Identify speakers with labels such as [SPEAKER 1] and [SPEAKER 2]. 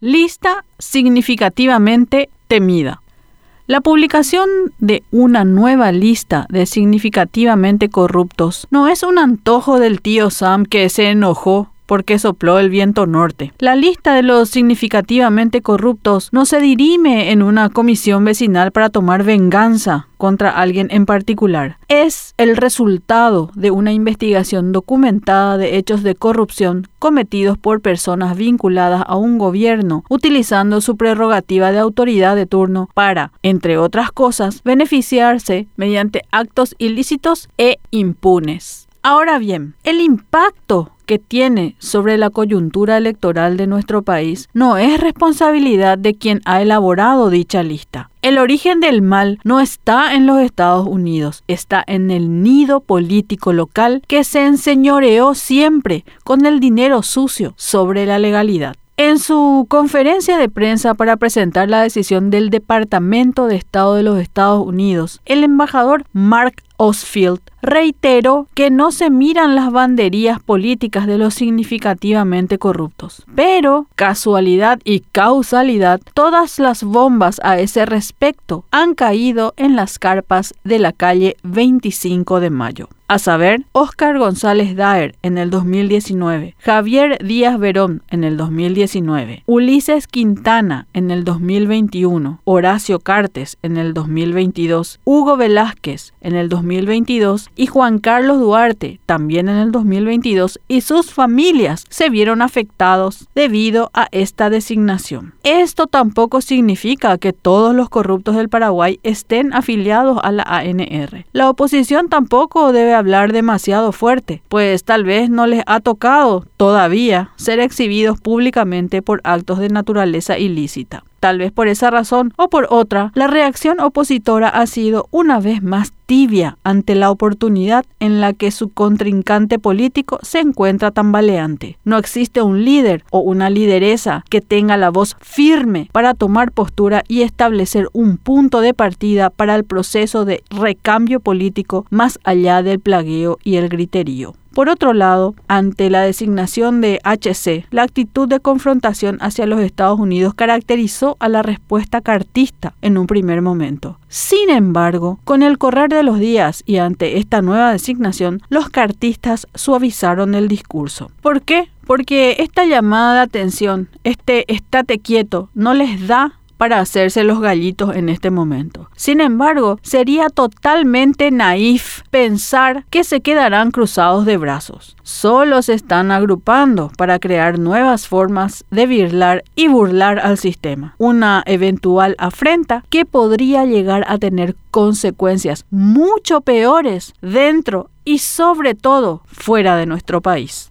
[SPEAKER 1] Lista significativamente temida. La publicación de una nueva lista de significativamente corruptos no es un antojo del tío Sam que se enojó porque sopló el viento norte. La lista de los significativamente corruptos no se dirime en una comisión vecinal para tomar venganza contra alguien en particular. Es el resultado de una investigación documentada de hechos de corrupción cometidos por personas vinculadas a un gobierno, utilizando su prerrogativa de autoridad de turno para, entre otras cosas, beneficiarse mediante actos ilícitos e impunes. Ahora bien, el impacto que tiene sobre la coyuntura electoral de nuestro país no es responsabilidad de quien ha elaborado dicha lista. El origen del mal no está en los Estados Unidos, está en el nido político local que se enseñoreó siempre con el dinero sucio sobre la legalidad. En su conferencia de prensa para presentar la decisión del Departamento de Estado de los Estados Unidos, el embajador Mark Osfield reiteró que no se miran las banderías políticas de los significativamente corruptos. Pero, casualidad y causalidad, todas las bombas a ese respecto han caído en las carpas de la calle 25 de mayo a saber, Oscar González Daer en el 2019, Javier Díaz Verón en el 2019, Ulises Quintana en el 2021, Horacio Cartes en el 2022, Hugo Velázquez en el 2022 y Juan Carlos Duarte también en el 2022 y sus familias se vieron afectados debido a esta designación. Esto tampoco significa que todos los corruptos del Paraguay estén afiliados a la ANR. La oposición tampoco debe hablar demasiado fuerte, pues tal vez no les ha tocado todavía ser exhibidos públicamente por actos de naturaleza ilícita. Tal vez por esa razón o por otra, la reacción opositora ha sido una vez más tibia ante la oportunidad en la que su contrincante político se encuentra tambaleante. No existe un líder o una lideresa que tenga la voz firme para tomar postura y establecer un punto de partida para el proceso de recambio político más allá del plagueo y el griterío. Por otro lado, ante la designación de HC, la actitud de confrontación hacia los Estados Unidos caracterizó a la respuesta cartista en un primer momento. Sin embargo, con el correr de los días y ante esta nueva designación, los cartistas suavizaron el discurso. ¿Por qué? Porque esta llamada de atención, este estate quieto, no les da para hacerse los gallitos en este momento. Sin embargo, sería totalmente naif pensar que se quedarán cruzados de brazos. Solo se están agrupando para crear nuevas formas de virlar y burlar al sistema. Una eventual afrenta que podría llegar a tener consecuencias mucho peores dentro y sobre todo fuera de nuestro país.